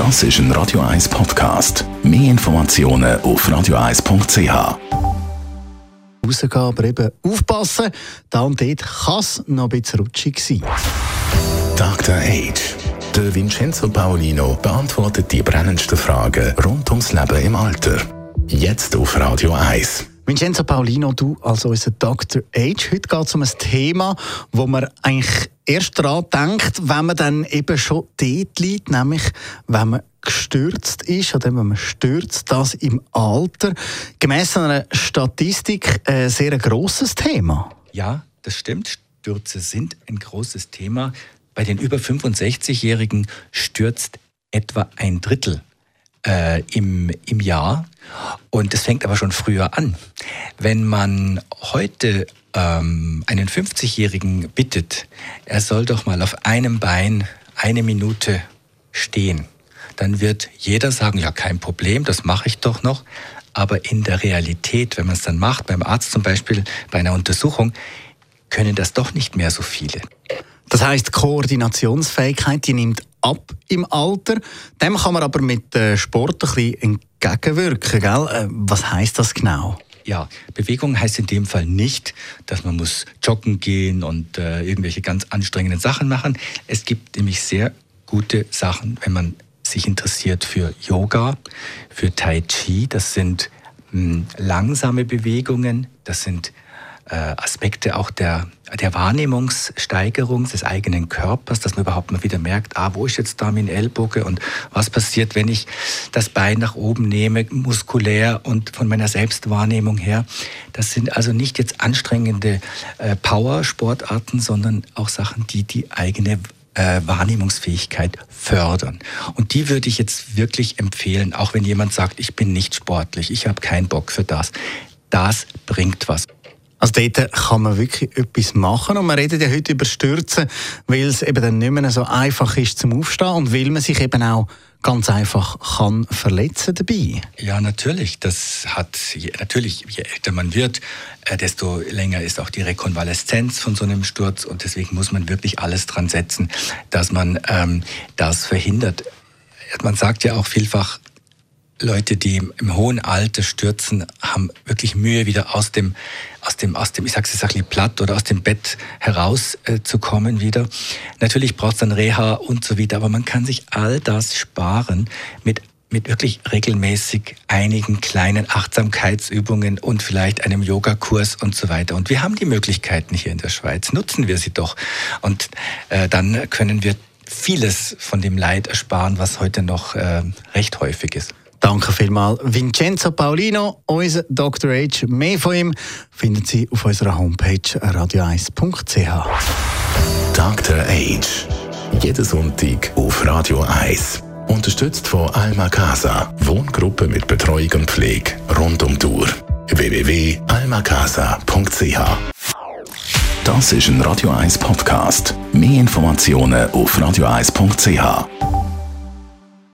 Das ist ein Radio 1 Podcast. Mehr Informationen auf radio1.ch. Rausgehen, aber eben aufpassen, da und dort kann es noch ein bisschen rutschig sein. Dr. Age. Der Vincenzo Paolino beantwortet die brennendsten Fragen rund ums Leben im Alter. Jetzt auf Radio 1. Vincenzo Paulino, du als unser Dr. Age. Heute geht es um ein Thema, wo man eigentlich erst daran denkt, wenn man dann eben schon dort liegt, nämlich wenn man gestürzt ist oder wenn man stürzt, das im Alter. Gemäss einer Statistik ein sehr grosses Thema. Ja, das stimmt. Stürze sind ein großes Thema. Bei den über 65-Jährigen stürzt etwa ein Drittel äh, im, im Jahr. Und es fängt aber schon früher an. Wenn man heute ähm, einen 50-Jährigen bittet, er soll doch mal auf einem Bein eine Minute stehen, dann wird jeder sagen, ja, kein Problem, das mache ich doch noch. Aber in der Realität, wenn man es dann macht, beim Arzt zum Beispiel, bei einer Untersuchung, können das doch nicht mehr so viele. Das heißt, Koordinationsfähigkeit die nimmt ab im Alter. Dem kann man aber mit Sport ein bisschen entgegenwirken. Gell? Äh, was heißt das genau? Ja, Bewegung heißt in dem Fall nicht, dass man muss joggen gehen und äh, irgendwelche ganz anstrengenden Sachen machen. Es gibt nämlich sehr gute Sachen, wenn man sich interessiert für Yoga, für Tai Chi. Das sind mh, hm, langsame Bewegungen, das sind äh, Aspekte auch der, der Wahrnehmungssteigerung des eigenen Körpers, dass man überhaupt mal wieder merkt, ah, wo ist jetzt da mein Ellbogen und was passiert, wenn ich das Bein nach oben nehme, muskulär und von meiner Selbstwahrnehmung her. Das sind also nicht jetzt anstrengende äh, Power-Sportarten, sondern auch Sachen, die die eigene äh, Wahrnehmungsfähigkeit fördern. Und die würde ich jetzt wirklich empfehlen, auch wenn jemand sagt, ich bin nicht sportlich, ich habe keinen Bock für das. Das bringt was. Also dort kann man wirklich etwas machen und man redet ja heute über Stürzen, weil es eben dann nicht mehr so einfach ist zum Aufstehen und weil man sich eben auch ganz einfach kann verletzen dabei. Ja, natürlich. Das hat natürlich, je älter man wird, äh, desto länger ist auch die Rekonvaleszenz von so einem Sturz und deswegen muss man wirklich alles dran setzen, dass man ähm, das verhindert. Man sagt ja auch vielfach, Leute, die im hohen Alter stürzen, haben wirklich Mühe, wieder aus dem, aus dem, aus dem, ich sag's jetzt bisschen platt oder aus dem Bett herauszukommen äh, wieder. Natürlich braucht es dann Reha und so weiter, aber man kann sich all das sparen mit mit wirklich regelmäßig einigen kleinen Achtsamkeitsübungen und vielleicht einem Yogakurs und so weiter. Und wir haben die Möglichkeiten hier in der Schweiz. Nutzen wir sie doch. Und äh, dann können wir vieles von dem Leid ersparen, was heute noch äh, recht häufig ist. Danke vielmals, Vincenzo Paulino, unser Dr. H. Mehr von ihm finden Sie auf unserer Homepage radio1.ch. Dr. H. Jeden Sonntag auf Radio 1. Unterstützt von Alma Casa. Wohngruppe mit Betreuung und Pflege rund um Tour. www.almacasa.ch Das ist ein Radio 1 Podcast. Mehr Informationen auf radio1.ch.